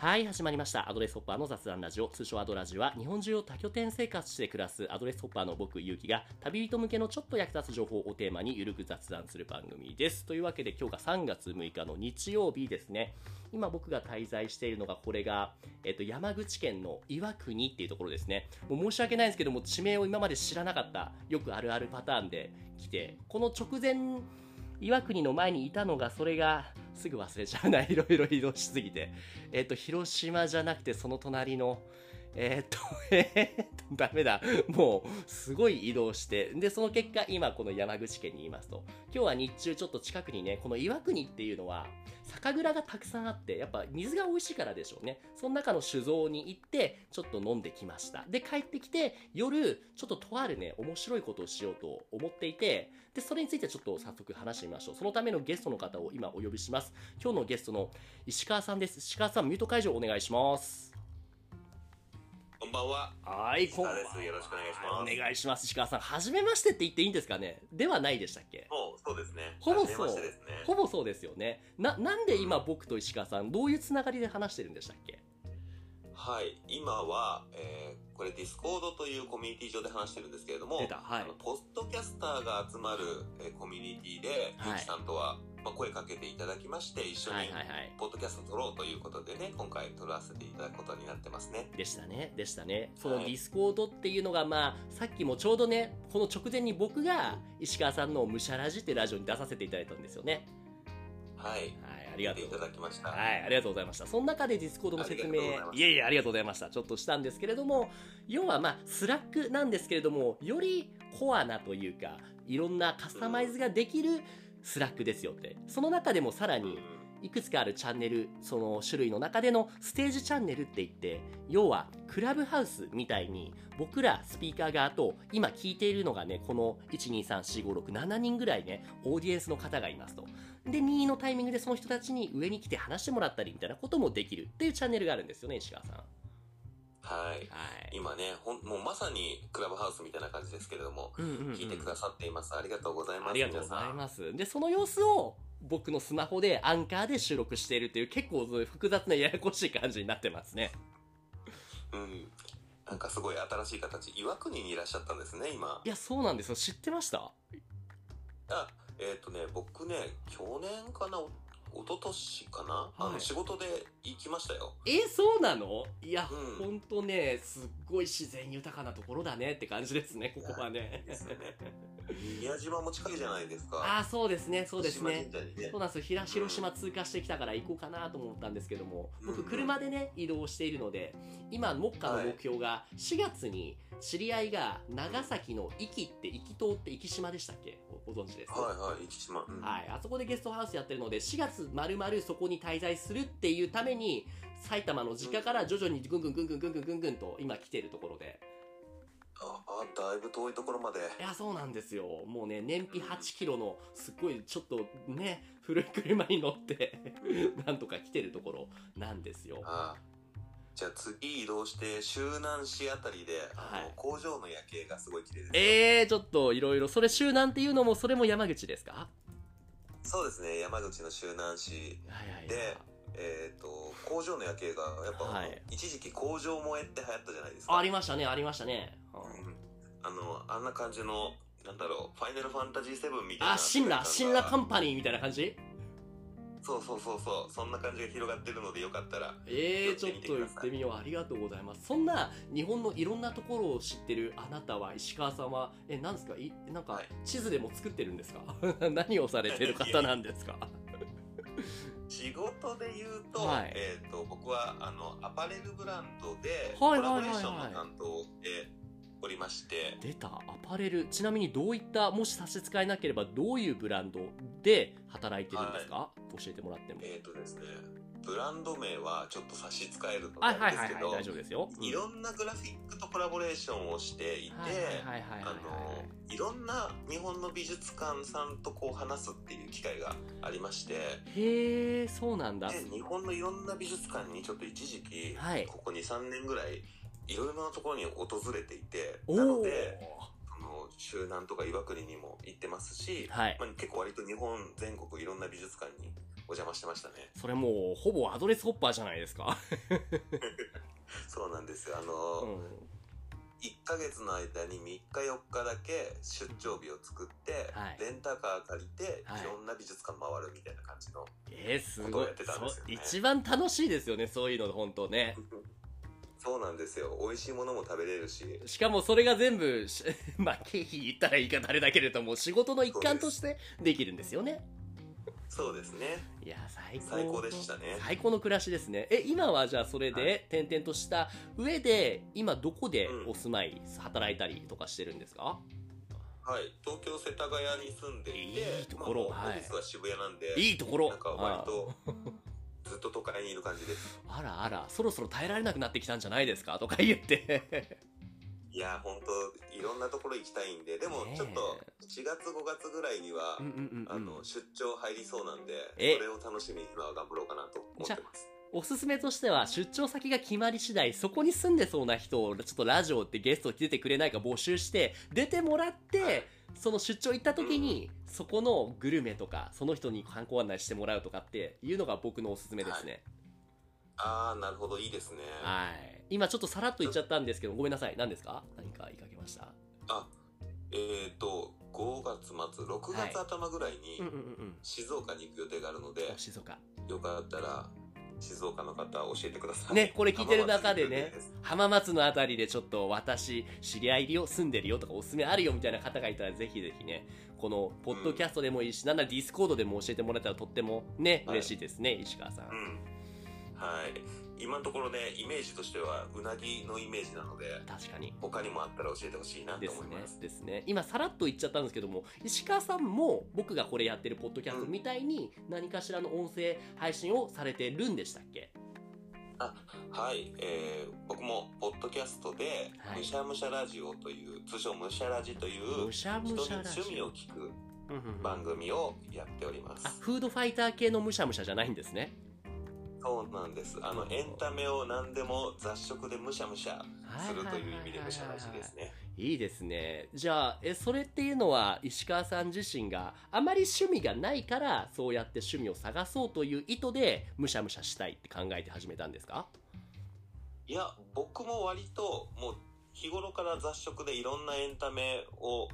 はい、始まりました。アドレスホッパーの雑談ラジオ、通称アドラジオは、日本中を多拠点生活して暮らすアドレスホッパーの僕、ゆうきが、旅人向けのちょっと役立つ情報をテーマにゆるく雑談する番組です。というわけで、今日が3月6日の日曜日ですね。今僕が滞在しているのが、これが、えっと、山口県の岩国っていうところですね。もう申し訳ないんですけども、地名を今まで知らなかった、よくあるあるパターンで来て、この直前、岩国の前にいたのが、それが、すぐ忘れちゃうな、いろいろ移動しすぎて。えっ、と、広島じゃなくて、その隣の、えっ、と、えー、と、ダメだ。もう、すごい移動して。で、その結果、今、この山口県にいますと。今日は日中、ちょっと近くにね、この岩国っていうのは、酒蔵がたくさんあって、やっぱ水が美味しいからでしょうね。その中の酒造に行って、ちょっと飲んできました。で、帰ってきて、夜、ちょっととあるね、面白いことをしようと思っていて、で、それについてちょっと早速話してみましょう。そのためのゲストの方を今お呼びします。今日のゲストの石川さんです。石川さん、ミュート解除お願いします。こんばんは。はい、石川ですよろしくお願いしますお願いします。石川さん、はじめましてって言っていいんですかね？ではないでしたっけ？もう、そうですね。ほぼそうね。。ほぼそうですよね。な、なんで今僕と石川さん、どういうつながりで話してるんでしたっけ？はい。今は、えー、これ Discord というコミュニティ上で話してるんですけれども、はいポッドキャスターが集まる、えーコミュニティで、はいゆきさんとは、まあ、声かけていただきまして、一緒にはいはいはい。ポッドキャスト撮ろうということでね、今回撮らせていただくことになってますね。でしたね、でしたね。そのはい Discord っていうのが、まあ、さっきもちょうどね、この直前に僕が石川さんのムシャラジってラジオに出させていただいたんですよね。はい。はい、ありがとういただきました。はい、ありがとうございました。その中で Discord の説明いえいえ、ありがとうございました。ちょっとしたんですけれども、要はまあ、 Slack なんですけれども、よりコアなというか、いろんなカスタマイズができる Slack ですよって。その中でもさらに、うんいくつかあるチャンネル、その種類の中でのステージチャンネルって言って、要はクラブハウスみたいに僕らスピーカー側と今聞いているのがね、この1234567人ぐらいね、オーディエンスの方がいますと。で、任意のタイミングでその人たちに上に来て話してもらったりみたいなこともできるっていうチャンネルがあるんですよね、石川さん。はい。はい。今ね、ほん、もうまさにクラブハウスみたいな感じですけれども、聞いてくださっています。ありがとうございます。ありがとうございす。ます。で、その様子を僕のスマホでアンカーで収録しているっていう結構複雑なややこしい感じになってますね。うん。なんかすごい新しい形。岩国にいらっしゃったんですね、今い。や、そうなんですよ。知ってました？あ、えっ、とね、僕ね、去年かな、お一昨年かな、あの、はい仕事で行きましたよ。え、そうなの？いや、うんほんとね、すっごい自然豊かなところだねって感じですね、ここはね。ですよね。宮島も近いじゃないですか。ああ、そうですね、そうですね。ねそうなんですよ。広広島通過してきたから行こうかなと思ったんですけども、僕うん車でね、移動しているので、今、目下の目標が、4月に知り合いが長崎の壱岐って、壱岐島って壱岐島でしたっけ？ごご存知ですはいはい、生島。うんはい、あそこでゲストハウスやってるので、4月まるまるそこに滞在するっていうために、埼玉の実家から徐々にぐんぐんぐんぐんぐんぐんぐんぐんと今来てるところで。あ、あだいぶ遠いところまで。いや、そうなんですよ。もうね、燃費8キロの、すっごいちょっとね、古い車に乗って、なんとか来てるところなんですよ。あじゃあ次移動して、周南市あたりで、はい工場の夜景がすごい綺麗ですよ。えー、ちょっといろいろ、それ周南っていうのも、それも山口ですか？そうですね、山口の周南市はいはい。で、えっ、と、工場の夜景が、やっぱ、はい一時期工場萌えって流行ったじゃないですか。ありましたね、ありましたね。うんうんあの、あんな感じの、なんだろう、ファイナルファンタジー7みたいな。あ、シンラ、シンラカンパニーみたいな感じ？そうそうそうそう、そんな感じが広がってるのでよかったら。えー、ちょっと行寄ってみよう。ありがとうございます。そんな日本のいろんなところを知ってるあなたは、石川さんは、え、なんですか？いなんかはい、地図でも作ってるんですか？何をされてる方なんですか？仕事で言うと、はい。えっ、と、僕は、あの、アパレルブランドで、はいコラボレーはい。はいはいションの担当でおりまして、出た、アパレル。ちなみにどういった、もし差し支えなければ、どういうブランドで働いてるんですか、教えてもらっても。えっ、とですね、ブランド名はちょっと差し支えるのはいなはいはいはい、んですけど、大丈夫ですよ。いろんなグラフィックとコラボレーションをしていて、はいろんな日本の美術館さんとこう話すっていう機会がありまして、へえ、そうなんだ。で日本のいろんな美術館にちょっと一時期、はい。ここ2、3年ぐらい、いろいろなところに訪れていて、おなのおで、その周南とか岩国にも行ってますし、はいまあ、結構割と日本全国いろんな美術館にお邪魔してましたね。それもうほぼアドレスホッパーじゃないですか。そうなんですよ。あうの、ん。1ヶ月の間に3日4日だけ出張日を作って、はいレンタカー借りて、はいいろんな美術館回るみたいな感じの。えー、すごいことをやってたんですよね一番楽しいですよね、そういうの、本当ね。そうなんですよ。美味しいものも食べれるし。しかもそれが全部、し まあ、経費言ったら言い方あれだけれども、仕事の一環としてできるんですよね。そうですね。いや、最高。最高でしたね最高の暮らしですね。え、今はじゃあそれはで転々とした上で、今どこでお住まい、働いたりとかしてるんですか？はい。東京世田谷に住んでいて、いいところまあはいは渋谷なんで、いいところなんか割と、ずっと都会にいる感じです。あらあら、そろそろ耐えられなくなってきたんじゃないですか？とか言って。いや、本当いろんなところ行きたいんで、でもちょっと4月5月ぐらいには、あの、出張入りそうなんで、え？それを楽しみに今は頑張ろうかなと思ってます。おすすめとしては、出張先が決まり次第、そこに住んでそうな人を、ちょっとラジオってゲスト来ててくれないか募集して、出てもらって、はいその出張行った時に、そこのグルメとか、その人に観光案内してもらうとかっていうのが僕のおすすめですね。あー、なるほど、いいですね。はい。今ちょっとさらっと言っちゃったんですけど、ごめんなさい。何ですか？何か言いかけました？あ、えーと、5月末、6はい月頭ぐらいに。静岡に行く予定があるので、お静岡。よかったら、静岡の方教えてください。ね、これ聞いてる中でね浜松のあたりでちょっと私、知り合いいるよ、住んでるよとかおすすめあるよみたいな方がいたらぜひぜひね、このポッドキャストでもいいし、なんなら Discord でも教えてもらえたらとってもね、はい嬉しいですね、石川さん。うん。はい。今のところね、イメージとしては、うなぎのイメージなので、確かに。他にもあったら教えてほしいなと思います。。ですね。今、さらっと言っちゃったんですけども、石川さんも僕がこれやってるポッドキャストみたいに何かしらの音声配信をされてるんでしたっけ？はい、えー、僕も、ポッドキャストで、はいむしゃむしゃラジオという、通称むしゃラジという、人に趣味をオ。聞く番組をやっておりまあ、す。フードファイター系のむしゃむしゃじゃないんですね。そうなんです。あの、エンタメを何でも雑食でむしゃむしゃするという意味でむしゃラジですね。いいですね。じゃあ、え、それっていうのは、石川さん自身があまり趣味がないから、そうやって趣味を探そうという意図で、むしゃむしゃしたいって考えて始めたんですか？いや、僕も割と、もう、日頃から雑食でいろんなエンタメを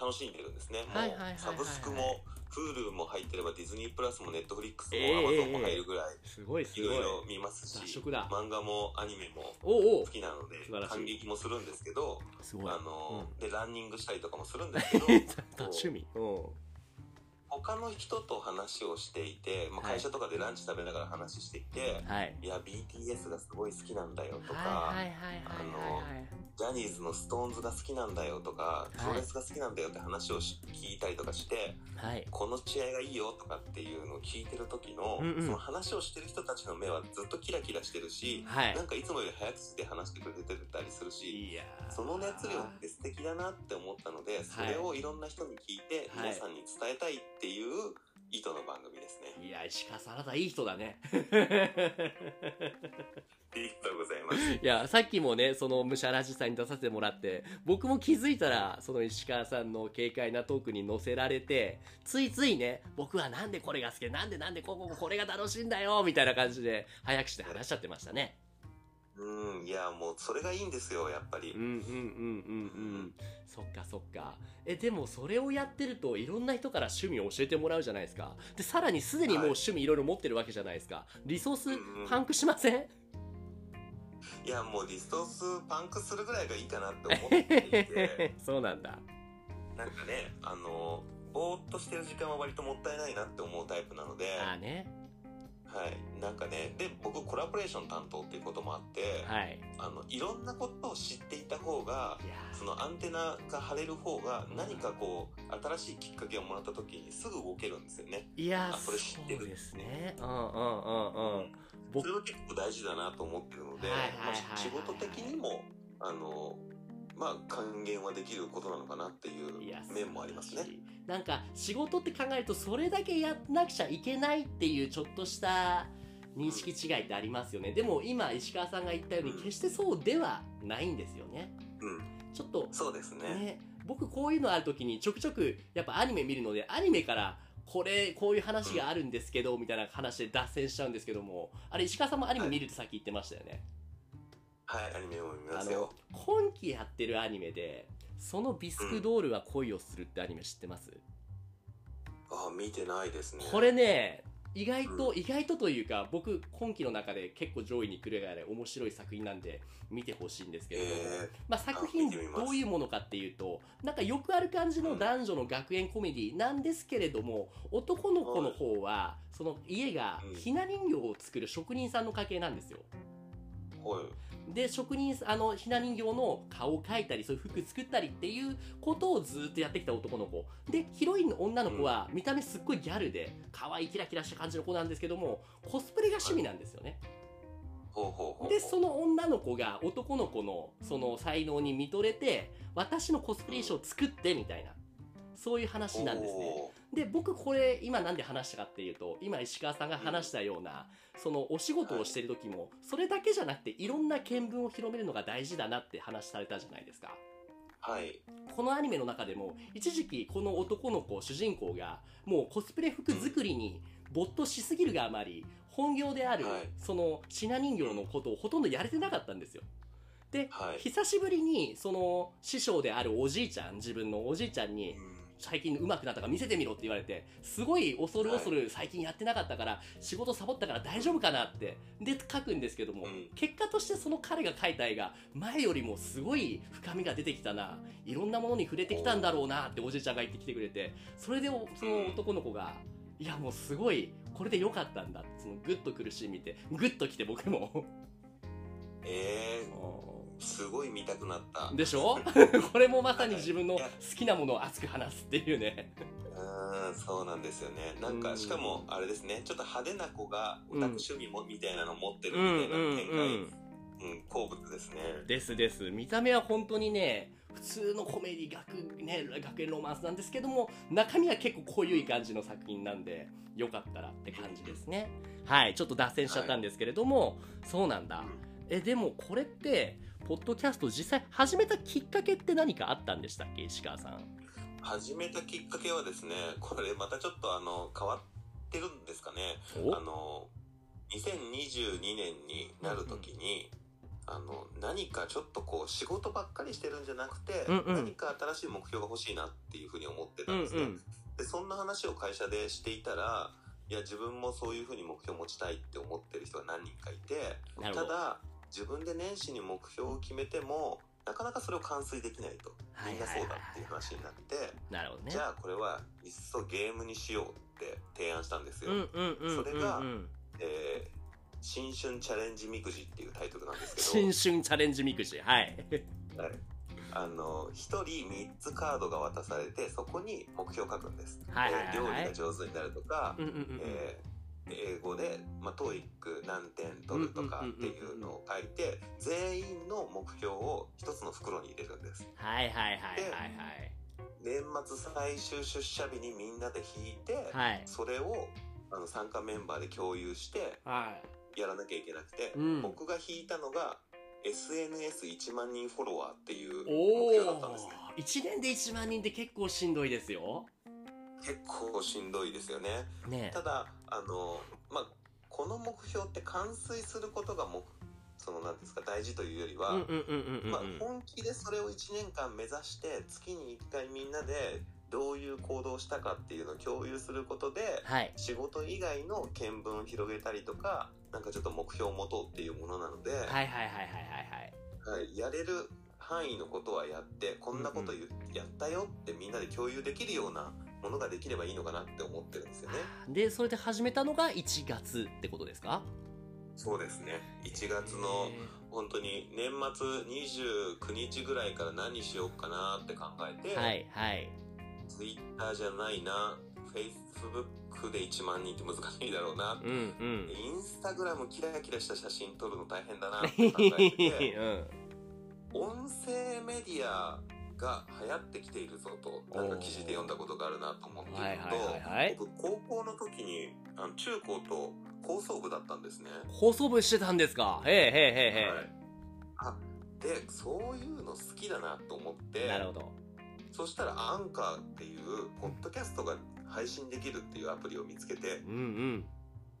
楽しんでるんですね。もうサブスクも、Hulu も入ってればディズニープラスも Netflix もええ Amazon も入るぐらい、すごいすい。ろいろ見ますし、漫画もアニメも好きなので感激もするんですけど、すごい。あの、うん。で、ランニングしたりとかもするんですけど、趣味。うん。他の人と話をしていて、まあ、はい会社とかでランチ食べながら話していて、はい。い、や、BTS がすごい好きなんだよとか。ジャニーズのストーンズが好きなんだよとか、プロレスが好きなんだよって話をし聞いたりとかして、はい。この試合がいいよとかっていうのを聞いてる時の、うんうんその話をしてる人たちの目はずっとキラキラしてるし、はいなんかいつもより早口で話してくれてたりするし、いやーその熱量って素敵だなって思ったので、それをいろんな人に聞いて、はい皆さんに伝えたいっていう意図の番組ですね。いや、石川さん、あなたいい人だね。ありがとうございます。いや、さっきもね、その、むしゃらじさんに出させてもらって、僕も気づいたら、その石川さんの軽快なトークに乗せられて、ついついね、僕はなんでこれが好きで、なんでなんでここ、これが楽しいんだよ、みたいな感じで、早くして話しちゃってましたね。うん、いや、もうそれがいいんですよ、やっぱりうん。うんうんうんうん。そっかそっか。え、でもそれをやってると、いろんな人から趣味を教えてもらうじゃないですか。で、さらにすでにもうはい趣味いろいろ持ってるわけじゃないですか。リソースうんうんパンクしません？いや、もうリソースパンクするぐらいがいいかなって思っていて、そうなんだ。なんかね、あの、ぼーっとしてる時間は割ともったいないなって思うタイプなので、ああね。はい。なんかね、で、僕コラボレーション担当っていうこともあって、はい。あの、いろんなことを知っていた方が、そのアンテナが張れる方が何かこう、新しいきっかけをもらった時にすぐ動けるんですよね。いやそれ知ってるですね。うんうんうんうん。僕それは結構大事だなと思ってるので、はいはいはいはいまあ仕事的にも、あの、まあ、還元はできることなのかなっていう面もありますね。。なんか仕事って考えるとそれだけやんなくちゃいけないっていうちょっとした認識違いってありますよね。でも今石川さんが言ったようにうん決してそうではないんですよね。うん。ちょっとそうですね。ね、僕こういうのある時にちょくちょくやっぱアニメ見るのでアニメからこれこういう話があるんですけど、みたいな話で脱線しちゃうんですけどもあれ石川さんもアニメ見るってさっき言ってましたよね、はい、アニメも見あのますよ。今期やってるアニメでそのビスクドールは恋をするってアニメ知ってます、あ、見てないですね。これね意外と、意外とというか僕今期の中で結構上位に来るぐらい面白い作品なんで見てほしいんですけれども、えまあ、作品見てみますどういうものかっていうとなんかよくある感じの男女の学園コメディなんですけれども男の子の方はその家がうんひな人形を作る職人さんの家系なんですよ。ー、はい。で職人あのひな人形の顔を描いたりそういう服作ったりっていうことをずっとやってきた男の子。でヒロインの女の子は見た目すっごいギャルで可愛いキラキラした感じの子なんですけどもコスプレが趣味なんですよね。でその女の子が男の子のその才能に見とれて私のコスプレ衣装を作ってみたいなそういう話なんですね。で僕これ今なんで話したかっていうと今石川さんが話したようなそのお仕事をしてる時もそれだけじゃなくていろんな見聞を広めるのが大事だなって話されたじゃないですか。はい。このアニメの中でも一時期この男の子主人公がもうコスプレ服作りに没頭しすぎるがあまり本業であるはい。そのひな人形のことをほとんどやれてなかったんですよ。で、はい。久しぶりにその師匠であるおじいちゃん自分のおじいちゃんにうん最近上手くなったから見せてみろって言われてすごい恐る恐る最近やってなかったから仕事サボったから大丈夫かなって。で書くんですけども、うん。結果としてその彼が描いた絵が前よりもすごい深みが出てきたな。いろんなものに触れてきたんだろうなっておじいちゃんが言ってきてくれて。それでおその男の子がいやもうすごいこれで良かったんだ。そのグッと苦しい見てグッときて僕も。えー、すごい見たくなった。でしょ？これもまさに自分の好きなものを熱く話すっていうね。うーん、そうなんですよね。なんか、うんしかも、あれですね、ちょっと派手な子がオタク趣味も、みたいなの持ってるうんみたいな展開、うんうん、好物ですね。ですです。見た目は本当にね普通のコメディ学,、ね、学園ロマンスなんですけども中身は結構濃ゆい感じの作品なんでよかったらって感じですね。はいちょっと脱線しちゃったんですけれども、そうなんだえでもこれってポッドキャスト実際始めたきっかけって何かあったんでしたっけ？石川さん。始めたきっかけはですね、これまたちょっとあの、変わってるんですかね。おあの、2022年になるときに、あの、何かちょっとこう、仕事ばっかりしてるんじゃなくて、うんうん。何か新しい目標が欲しいなっていうふうに思ってたうんんですね。うんで、そんな話を会社でしていたら、いや、自分もそういうふうに目標を持ちたいって思ってる人が何人かいて、ただ、自分で年始に目標を決めても、なかなかそれを完遂できないと。みんなそうだっていう話になって、なるほどね。じゃあこれはいっそゲームにしようって提案したんですよ。それがえー新春チャレンジみくじっていうタイトルなんですけど、新春チャレンジみくじ。はい。はい。あの、一人3つカードが渡されて、そこに目標を書くんです。はいはいはい。えー料理が上手になるとか、うんうんうんうん。えー英語で、まあ、トーイック何点取るとかっていうのを書いて、全員の目標を一つの袋に入れるんです。はいはいはいはいはい。年末最終出社日にみんなで引いて、はい。それをあの参加メンバーで共有してはい。やらなきゃいけなくて、うん。僕が引いたのが SNS1 万人フォロワーっていうお目標だったんですね。お1年で1万人って結構しんどいですよ。結構しんどいですよね。ねただ、あの、まあ、この目標って完遂することが目、その、なんですか、大事というよりは、本気でそれを1年間目指して、月に1回みんなでどういう行動をしたかっていうのを共有することで、はい。仕事以外の見聞を広げたりとか、なんかちょっと目標を持とうっていうものなので、はいはいはいはいはいはい。はい、やれる範囲のことはやって、こんなこと言うやったよってみんなで共有できるようなものができればいいのかなって思ってるんですよね。でそれで始めたのが1月ってことですか？そうですね。1月の本当に年末29日ぐらいから何しようかなって考えて、はいはい。ツイッターじゃないな、フェイスブックで1万人って難しいだろうな、うんうん。インスタグラムキラキラした写真撮るの大変だなって考えてて、うん。音声メディアが流行ってきているぞと、なんか記事で読んだことがあるなと思っているのと、はいはい僕高校の時にあの中高と高層部だったんですね。放送部してたんですか？へえへえへえへはい、あでそういうの好きだなと思っえてなるほど。そしたらアンカーっていうポッドキャストが流配信できるっていうアプリを見つけて、うんうん。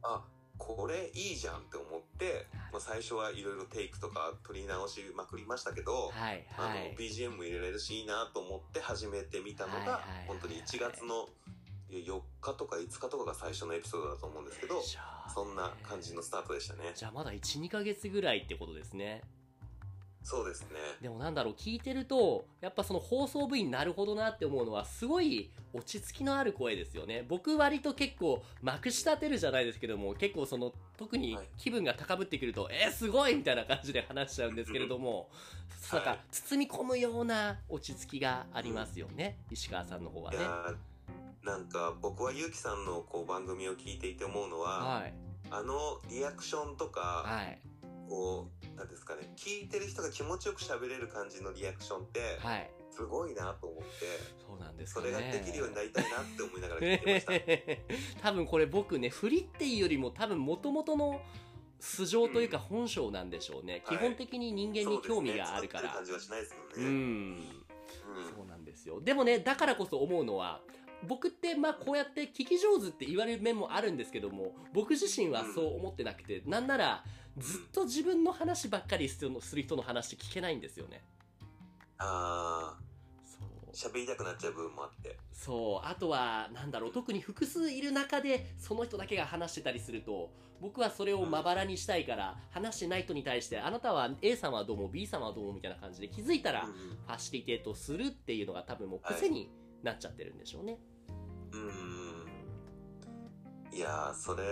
あ、これいいじゃんって思って、まあ、最初はいろいろテイクとか取り直しまくりましたけど、はいあのはい。BGM も入れられるしいいなと思って始めてみたのが本当に1月の4日とか5日とかが最初のエピソードだと思うんですけどそんな感じのスタートでしたねじゃあまだ1、2ヶ月ぐらいってことですね。そうですねでもなんだろう、聞いてると、やっぱその放送部員なるほどなって思うのは、すごい落ち着きのある声ですよね。僕割と結構、まくし立てるじゃないですけども、結構その、特にはい気分が高ぶってくると、えー、すごいみたいな感じで話しちゃうんですけれども、なんかはい、包み込むような落ち着きがありますよね。石川さんの方はいね。なんか僕はゆうきさんのこう番組を聞いていて思うのは、はい。あのリアクションとか、はい。こうなんですかね聞いてる人が気持ちよく喋れる感じのリアクションってはい。すごいなと思ってそうなんですね。れができるようになりたいなって思いながら聞いてました。多分これ僕ね、振りっていうよりも多分元々の素性というか本性なんでしょうね。はい基本的に人間に興味があるから。はしないですうもんね。ん。うんそうなんですよ。でもね、だからこそ思うのは、僕ってまあこうやって聞き上手って言われる面もあるんですけども、僕自身はそう思ってなくて、なんならずっと自分の話ばっかりする人の話聞けないんですよね。あそうあ、。喋りたくなっちゃう部分もあって。そう。あとは、なんだろう、特に複数いる中で、その人だけが話してたりすると、僕はそれをまばらにしたいから、話してない人に対して、あなたは A さんはどうも、B さんはどうもみたいな感じで気づいたら、うんファシリテートするっていうのが多分もう癖になっちゃってるんでしょうね。うんうんいやーそれ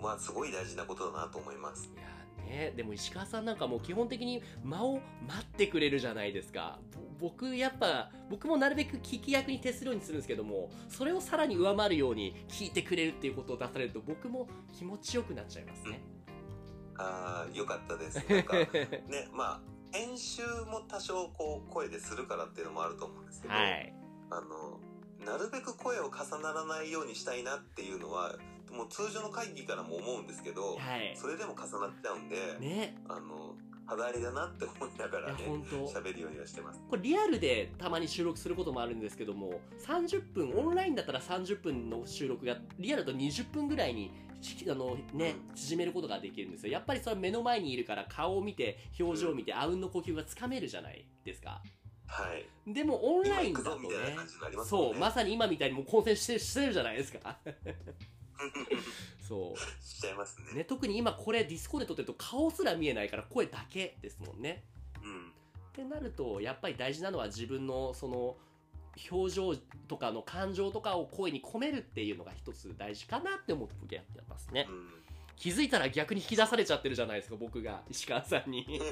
はすごい大事なことだなと思います。いやーね、でも石川さんなんかもう基本的に間を待ってくれるじゃないですか。ぼ僕やっぱ、僕もなるべく聞き役に徹するようにするんですけども、それをさらに上回るように聞いてくれるっていうことを出されると僕も気持ちよくなっちゃいますね。ああよかったです。なんかねまあ編集も多少こう声でするからっていうのもあると思うんですけど、はい。あのなるべく声を重ならないようにしたいなっていうのはもう通常の会議からも思うんですけど、はい。それでも重なっちゃうんで、ね。あの肌荒れだなって思いながらね喋るようにはしてます。これリアルでたまに収録することもあるんですけども、30分、オンラインだったら30分の収録が、リアルだと20分ぐらいに、しあのね、縮めることができるんですよ。やっぱりそれは目の前にいるから顔を見て、表情を見て、あうんの呼吸がつかめるじゃないですか。はい。でもオンラインだとねね。そう、まさに今みたいにもう混戦してしてるじゃないですか。そ しちゃいますう。ね。ね、特に今これディスコで撮ってると顔すら見えないから声だけですもんね。うん。ってなると、やっぱり大事なのは自分のその、表情とかの感情とかを声に込めるっていうのが一つ大事かなって思って僕やってますね。うん。気づいたら逆に引き出されちゃってるじゃないですか、僕が。石川さんに。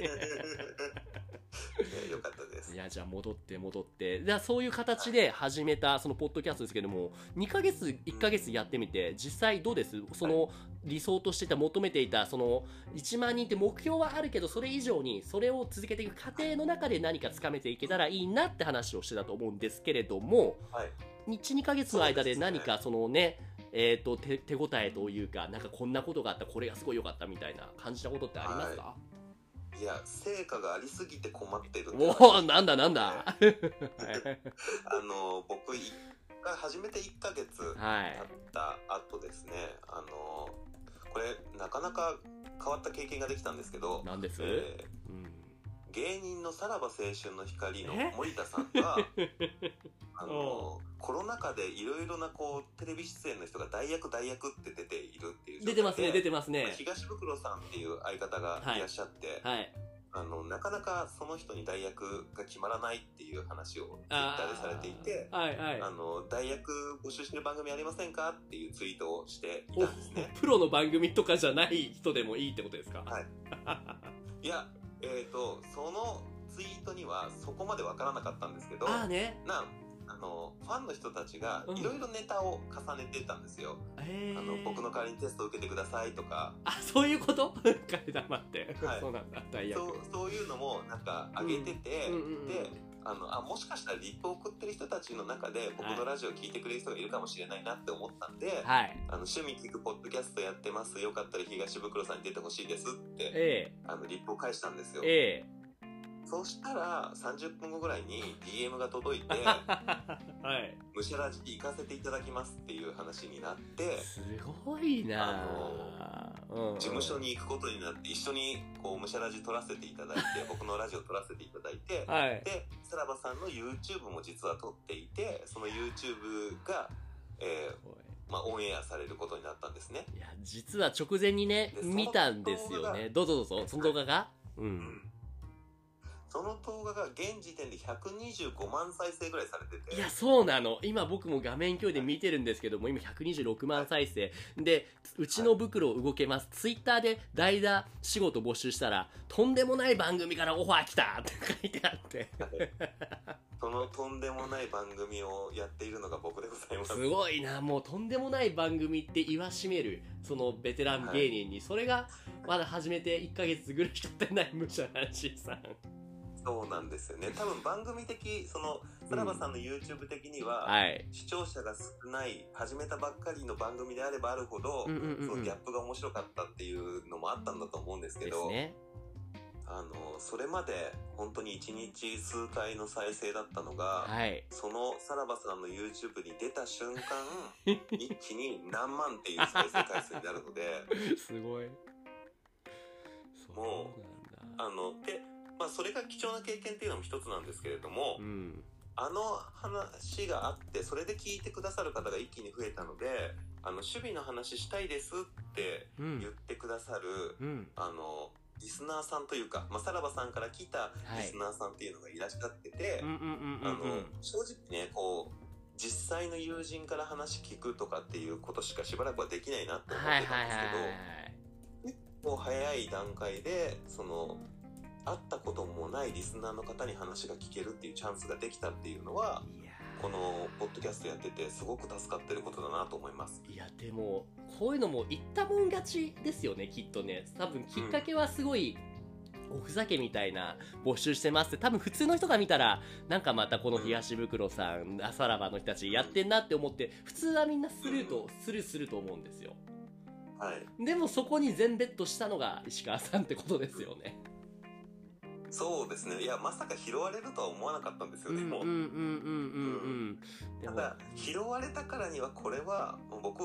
よかったですい。や、じゃあ戻って戻って。じゃあそういう形で始めたそのポッドキャストですけども、2ヶ月、1ヶ月やってみて、実際どうです？その理想としてた、求めていた、その1万人って目標はあるけど、それ以上に、それを続けていく過程の中で何かつかめていけたらいいなって話をしてたと思うんですけれども、はい。1、2ヶ月の間で何かそのね、えっ、と手、手応えというか、なんかこんなことがあった、これがすごい良かったみたいな感じたことってありますか、い。や、成果がありすぎて困ってるおおなんだなんだ。あの、僕、一回始めて1ヶ月はい。経。った後ですね、あの、これ、なかなか変わった経験ができたんですけど、なんです、えーうん芸人のさらば青春の光のえ？森田さんが、あの、コロナ禍でいろいろなこう、テレビ出演の人が代役代役って出ているっていう。出てますね、出てますね。東袋さんっていう相方がいらっしゃって、はい。あの、なかなかその人に代役が決まらないっていう話をツイッターでされていて、はいはい。あの、代役募集してる番組ありませんかっていうツイートをしていおたんですね。プロの番組とかじゃない人でもいいってことですか？はい いや、えっ、と、そのツイートにはそこまでわからなかったんですけど、ああね。な、あの、ファンの人たちがうんいろいろネタを重ねてたんですよ。へあの、僕の代わりにテストを受けてくださいとか、あ、そういうこと？替え玉って。はいそうなんだ。そうそういうのもなんか上げてて、うんうんうんうんであのあもしかしたらリップを送ってる人たちの中で僕のラジオを聞いてくれる人がいるかもしれないなって思ったんで、はい。あの趣味聞くポッドキャストやってます。よかったら東袋さんに出てほしいですってえ。あのリップを返したんですよ。え、えそしたら30分後ぐらいに DM が届いて はい「むしゃらじ行かせていただきます」っていう話になってすごいな。うん事務所に行くことになって一緒にこうむしゃらじ撮らせていただいて 僕のラジオ撮らせていただいてはい。でさらばさんの YouTube も実は撮っていてその YouTube が、えーまあ、オンエアされることになったんですね。いや実は直前にね見たんですよね。どうぞどうぞその動画が？ううん。んその動画が現時点で125万再生ぐらいされてて。いやそうなの。今僕も画面共有で見てるんですけども今126万再生。でうちの袋動けます。ツイッターで代打仕事募集したらとんでもない番組からオファー来た。って書いてあって。そのとんでもない番組をやっているのが僕でございます。すごいな。もうとんでもない番組って言わしめるそのベテラン芸人に、それがまだ始めて1ヶ月ぐらいしか経ってないむしゃらしさんそうなんですよね。多分番組的、その、さらばさんの YouTube 的には、はい。視聴者が少ない、始めたばっかりの番組であればあるほど、うんうんうんうん。そのギャップが面白かったっていうのもあったんだと思うんですけど、ね。あの、それまで本当に1日数回の再生だったのが、はい。そのさらばさんの YouTube に出た瞬間、一気に何万っていう再生回数になるので、すごい。もそうなんだ。あの、で、まあそれが貴重な経験っていうのも一つなんですけれども、うん。あの話があって、それで聞いてくださる方が一気に増えたので、あの、守備の話したいですってうん。言ってくださる、うん。あの、リスナーさんというか、まあ、さらばさんから来たリスナーさんっていうのがいらっしゃってて、あの、正直ね、こう、実際の友人から話聞くとかっていうことしかしばらくはできないなって思ってたんですけど、はいもう早い段階で、その、会ったこともないリスナーの方に話が聞けるっていうチャンスができたっていうのは、このポッドキャストやっててすごく助かってることだなと思います。いやでもこういうのも言ったもん勝ちですよねきっとね。多分きっかけはすごい、おふざけみたいな募集してます。って多分普通の人が見たらなんかまたこの東袋さん、あさらばの人たちやってんなって思って普通はみんなスルーと、スルーすると思うんですよ。はい。でもそこに全ベットしたのが石川さんってことですよねそうですね。いや、まさか拾われるとは思わなかったんですよね、もう。うんうんうんうんうんうんでもただ、拾われたからにはこれは、僕、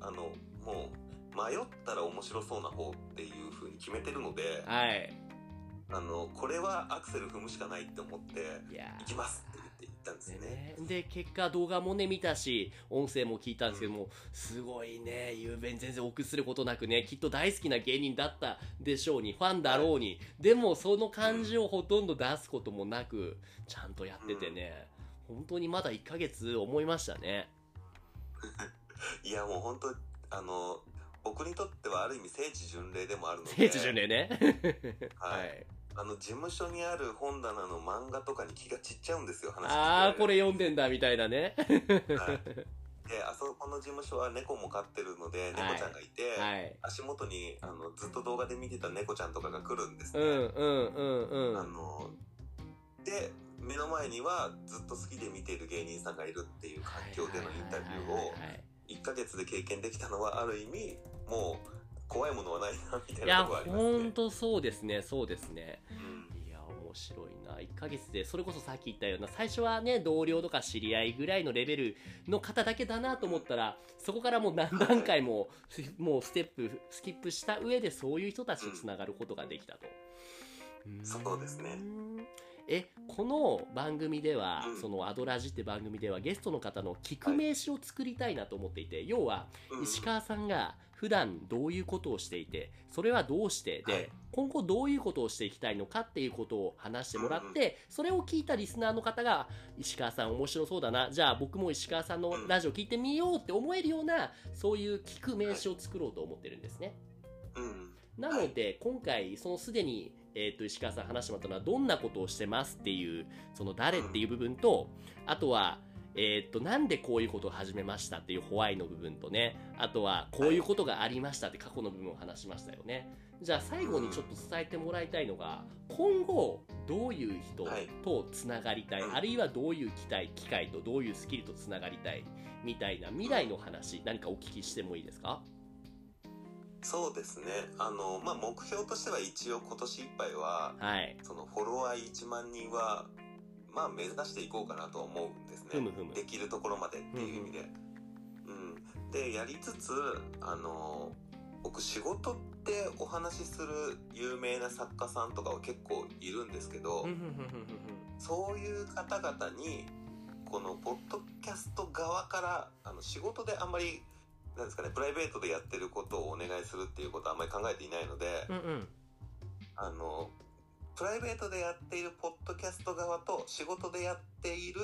あの、もう、迷ったら面白そうな方っていう風に決めてるので、はいあの、これはアクセル踏むしかないって思って、行きますったんですよね。ね、で結果動画もね見たし音声も聞いたんですけども、すごいね雄弁全然臆することなくねきっと大好きな芸人だったでしょうにファンだろうに、でもその感じをほとんど出すこともなくちゃんとやっててね、本当にまだ1ヶ月思いましたね。いや、もう本当あの、僕にとってはある意味聖地巡礼でもあるので、聖地巡礼ね。はい あの、事務所にある本棚の漫画とかに気が散っちゃうんですよ、話ああこれ読んでんだみたいなね。はい。で、あそこの事務所は猫も飼ってるので、猫ちゃんがいて、はい。足元にあのずっと動画で見てた猫ちゃんとかが来るんですね。うんうんうんうあんので目の前にはずっと好きで見ている芸人さんがいるっていう環境でのインタビューを1ヶ月で経験できたのはある意味もう怖いものはないなみたいいやなところありますほんね。とそうですね。そうですね。うん。いや面白いな。1ヶ月でそれこそさっき言ったような最初はね同僚とか知り合いぐらいのレベルの方だけだなと思ったらそこからもう何段階ももうステップスキップした上でそういう人たちとつながることができたと。ん。そうですね。えこの番組では、うん。そのアドラジって番組ではゲストの方の聞く名詞を作りたいなと思っていて、要はうん。石川さんが普段どういうことをしていてそれはどうしてで、はい。今後どういうことをしていきたいのかっていうことを話してもらって、それを聞いたリスナーの方が石川さん面白そうだなじゃあ僕も石川さんのラジオ聞いてみようって思えるようなそういう聞く名詞を作ろうと思ってるんですね。うんなので、今回、そのすでに、えっ、と、石川さん話してもらったのは、どんなことをしてますっていう、その誰っていう部分と、あとは、えっ、と、なんでこういうことを始めましたっていうホワイの部分とね、あとは、こういうことがありましたって過去の部分を話しましたよね。じゃあ、最後にちょっと伝えてもらいたいのが、今後、どういう人はいとつながりたい、うんあるいはどういう機会、機会とどういうスキルとつながりたい、みたいな未来の話、何かお聞きしてもいいですか？そうですね。あの、まあ、目標としては一応今年いっぱいは、はい。そのフォロワー1万人は、まあ、目指していこうかなと思うんですね。ふむふむできるところまでっていう意味で。うん。で、やりつつ、あの、僕仕事ってお話しする有名な作家さんとかは結構いるんですけど、そういう方々に、このポッドキャスト側から、あの、仕事であんまり、なんですかね、プライベートでやってることをお願いするっていうことはあんまり考えていないので、うんうん。あの、プライベートでやっているポッドキャスト側と仕事でやっている、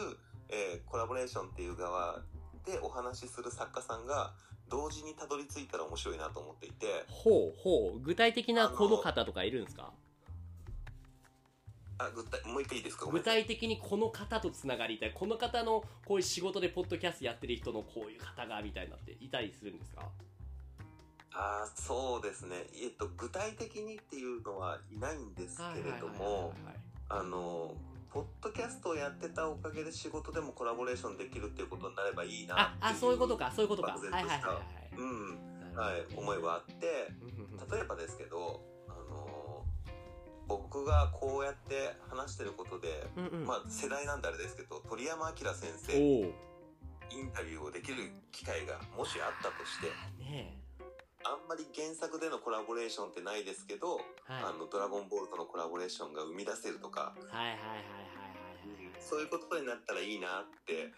えーコラボレーションっていう側でお話しする作家さんが同時にたどり着いたら面白いなと思っていて、ほうほう。具体的なこの方とかいるんですか？あ、具体、もう一回いいですか？具体的にこの方とつながりたい。この方のこういう仕事でポッドキャストやってる人のこういう方がみたいなっていたりするんですかあーそうですね。えっと、具体的にっていうのはいないんですけれども、あの、ポッドキャストをやってたおかげで仕事でもコラボレーションできるっていうことになればいいなあ、あ、そういうことか、そういうことか。は漠いはいはいうん、はい、思いはあって、い。例えばですけど、あの僕がこうやって話してることで、うんうん。まあ世代なんであれですけど、鳥山明先生。インタビューをできる機会がもしあったとして、ねあんまり原作でのコラボレーションってないですけど、え。はい。あの、ドラゴンボールとのコラボレーションが生み出せるとか、はいはいはいはいはいはい。そういうことになったらいいなって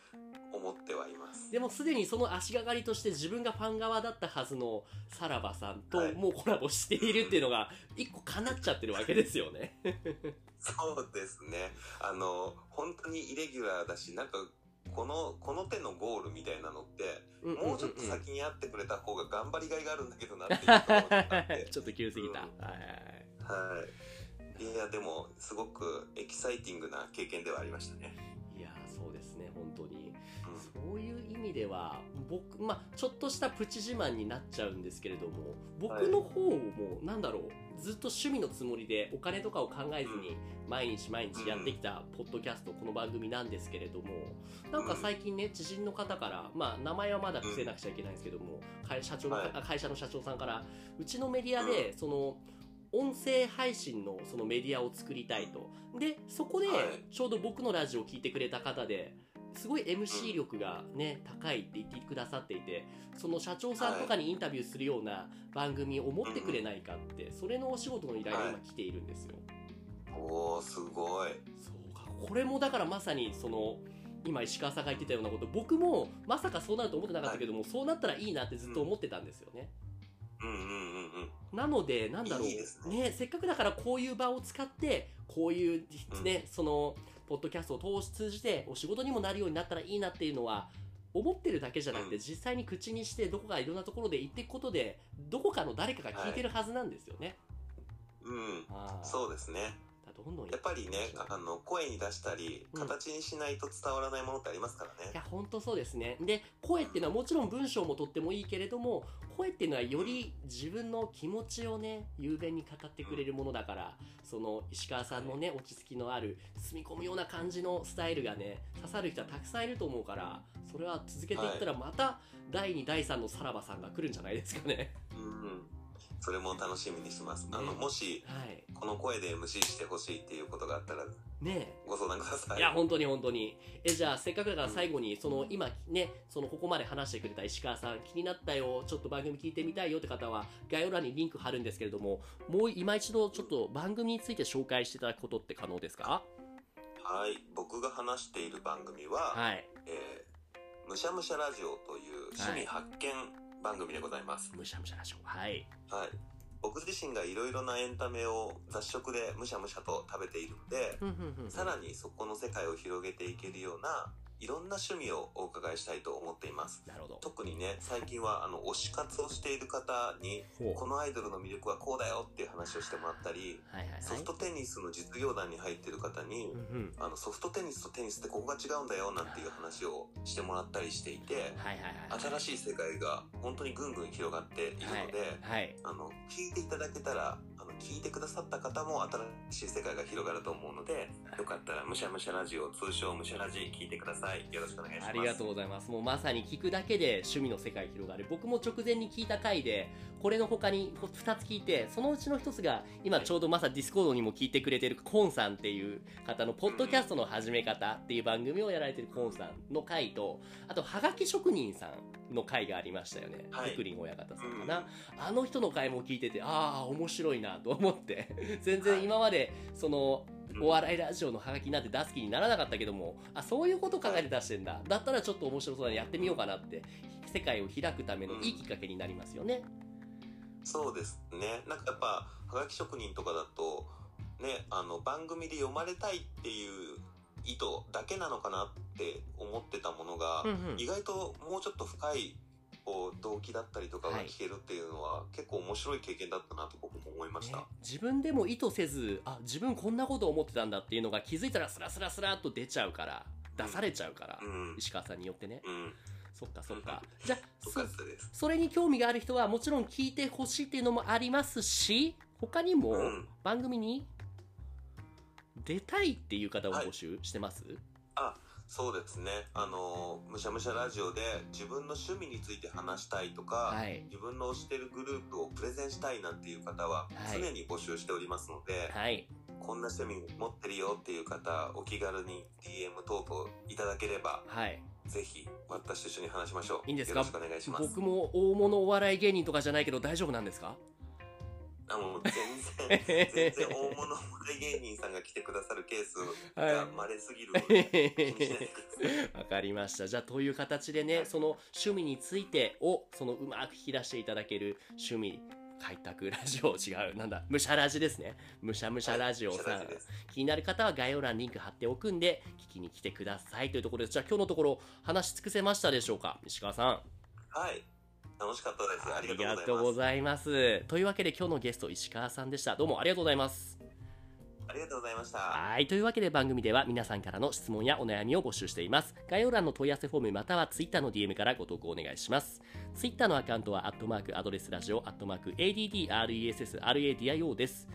思ってはいます。でもすでにその足がかりとして自分がファン側だったはずのさらばさんとはいもうコラボしているっていうのが一個叶っちゃってるわけですよね。そうですね。あの、本当にイレギュラーだし、なんか、この、この手のゴールみたいなのって、もうちょっと先にやってくれた方が頑張りがいがあるんだけどなっていうと。ちょっと急すぎた。うんはいはい。いや、でも、すごくエキサイティングな経験ではありましたね。そういう意味では僕まあちょっとしたプチ自慢になっちゃうんですけれども僕の方もなんだろうずっと趣味のつもりでお金とかを考えずに毎日毎日やってきたポッドキャストこの番組なんですけれどもなんか最近ね知人の方からまあ名前はまだ伏せなくちゃいけないんですけども会社長の会社の社長さんからうちのメディアでその音声配信のそのメディアを作りたいと。で、そこではい。ちょうど僕のラジオを聞いてくれた方で、すごい MC 力がね、高いって言ってくださっていて、その社長さんとかにインタビューするような番組を持ってくれないかって、それのお仕事の依頼が今来ているんですよ。おー、すごい。そうか、これもだからまさにその、今石川さんが言ってたようなこと、僕もまさかそうなると思ってなかったけども、そうなったらいいなってずっと思ってたんですよね。うんうんうんうん。なので、なんだろう。いいですねせっかくだからこういう場を使って、こういうね、その、ポッドキャストを通し通じてお仕事にもなるようになったらいいなっていうのは、思ってるだけじゃなくて、うん実際に口にして、どこかいろんなところで言っていくことで、どこかの誰かが聞いてるはずなんですよね。うん。ああそうですね。だどんどんやっぱりね、あの、声に出したり、うん形にしないと伝わらないものってありますからね。いや、本当そうですね。で、声っていうのはもちろん文章もとってもいいけれども、声っていうのはより自分の気持ちをね、雄弁に語ってくれるものだから、その石川さんのね、落ち着きのある、包み込むような感じのスタイルがね、刺さる人はたくさんいると思うから、それは続けていったらまた、第2、第3のさらばさんが来るんじゃないですかね。うん。それも楽しみにします。あの、ねもし、はい。この声で MC してほしいっていうことがあったら、ねご相談ください。いや、本当に本当に。え、じゃあ、せっかくだから最後に、その、今ね、その、ここまで話してくれた石川さん、気になったよ、ちょっと番組聞いてみたいよって方は、概要欄にリンク貼るんですけれども、もう今一度、ちょっと番組について紹介していただくことって可能ですか？はい。僕が話している番組は、はい。えー、むしゃむしゃラジオという趣味発見番組でございます。むしゃむしゃラジオ。はい。はい。僕自身がいろいろなエンタメを雑食でむしゃむしゃと食べているので、さらにそこの世界を広げていけるようないろんな趣味をお伺いしたいと思っています。なるほど。特にね、最近はあの、推し活をしている方に、このアイドルの魅力はこうだよっていう話をしてもらったり、はいはいはい。ソフトテニスの実業団に入っている方にうん、うん。あの、ソフトテニスとテニスってここが違うんだよなんていう話をしてもらったりしていて、はいはいはい。新しい世界が本当にぐんぐん広がっているので、はい。あの、聞いていただけたら、あの、聞いてくださった方も新しい世界が広がると思うので、よかったらむしゃむしゃラジオ、通称むしゃラジ聞いてください。はいよろしくお願いします。ありがとうございます。もうまさに聞くだけで趣味の世界広がる。僕も直前に聞いた回でこれの他に2つ聞いてそのうちの1つが今ちょうどまさに Discord にも聞いてくれてるコンさんっていう方のポッドキャストの始め方っていう番組をやられてるコンさんの回とあとはがき職人さんの回がありましたよね、はい、ふくりん親方さんかな、うん、あの人の回も聞いててああ面白いなと思って。全然今までそのお笑いラジオのハガキなんて出す気にならなかったけども。あそういうこと考えて出してんだ。だったらちょっと面白そうなやってみようかなって。世界を開くためのいいきっかけになりますよね、うん、そうですね。なんかやっぱはがき職人とかだとねあの番組で読まれたいっていう意図だけなのかなって思ってたものが、うんうん、意外ともうちょっと深いこう動機だったりとかが聞けるっていうのは、はい、結構面白い経験だったなと思いました、ね、自分でも意図せずあ自分こんなこと思ってたんだっていうのが気づいたらスラスラスラっと出ちゃうから出されちゃうから、うん、石川さんによってね、うん、そっかそっか、じゃあそれに興味がある人はもちろん聞いてほしいっていうのもありますし他にも番組に出たいっていう方を募集してます、はい、あそうですね。あの、むしゃむしゃラジオで自分の趣味について話したいとか、はい、自分の推してるグループをプレゼンしたいなんていう方は常に募集しておりますので、はい、こんな趣味持ってるよっていう方、お気軽に DM 等々いただければ、はい、ぜひ私と一緒に話しましょう。いいんですか？よろしくお願いします。僕も大物お笑い芸人とかじゃないけど大丈夫なんですか？あもう全然 全然大物芸人さんが来てくださるケースが稀すぎるわかりました。じゃあという形でねその趣味についてをそのうまく引き出していただける趣味開拓ラジオ違うなんだむしゃラジですね。むしゃむしゃラジオさん、はい、気になる方は概要欄リンク貼っておくんで聞きに来てください。というところです。じゃあ今日のところ話し尽くせましたでしょうか？石川さん。はい楽しかったです。ありがとうございます。というわけで今日のゲスト石川さんでした。どうもありがとうございます。ありがとうございました。はい。というわけで番組では皆さんからの質問やお悩みを募集しています。概要欄の問い合わせフォームまたは Twitter の DM からご投稿お願いします。Twitter のアカウントは、アットマークアドレスラジオ、アットマーク ADDRESSRADIO です。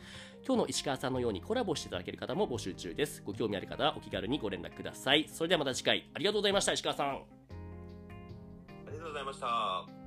今日の石川さんのようにコラボしていただける方も募集中です。ご興味ある方はお気軽にご連絡ください。それではまた次回、ありがとうございました、石川さん。ありがとうございました。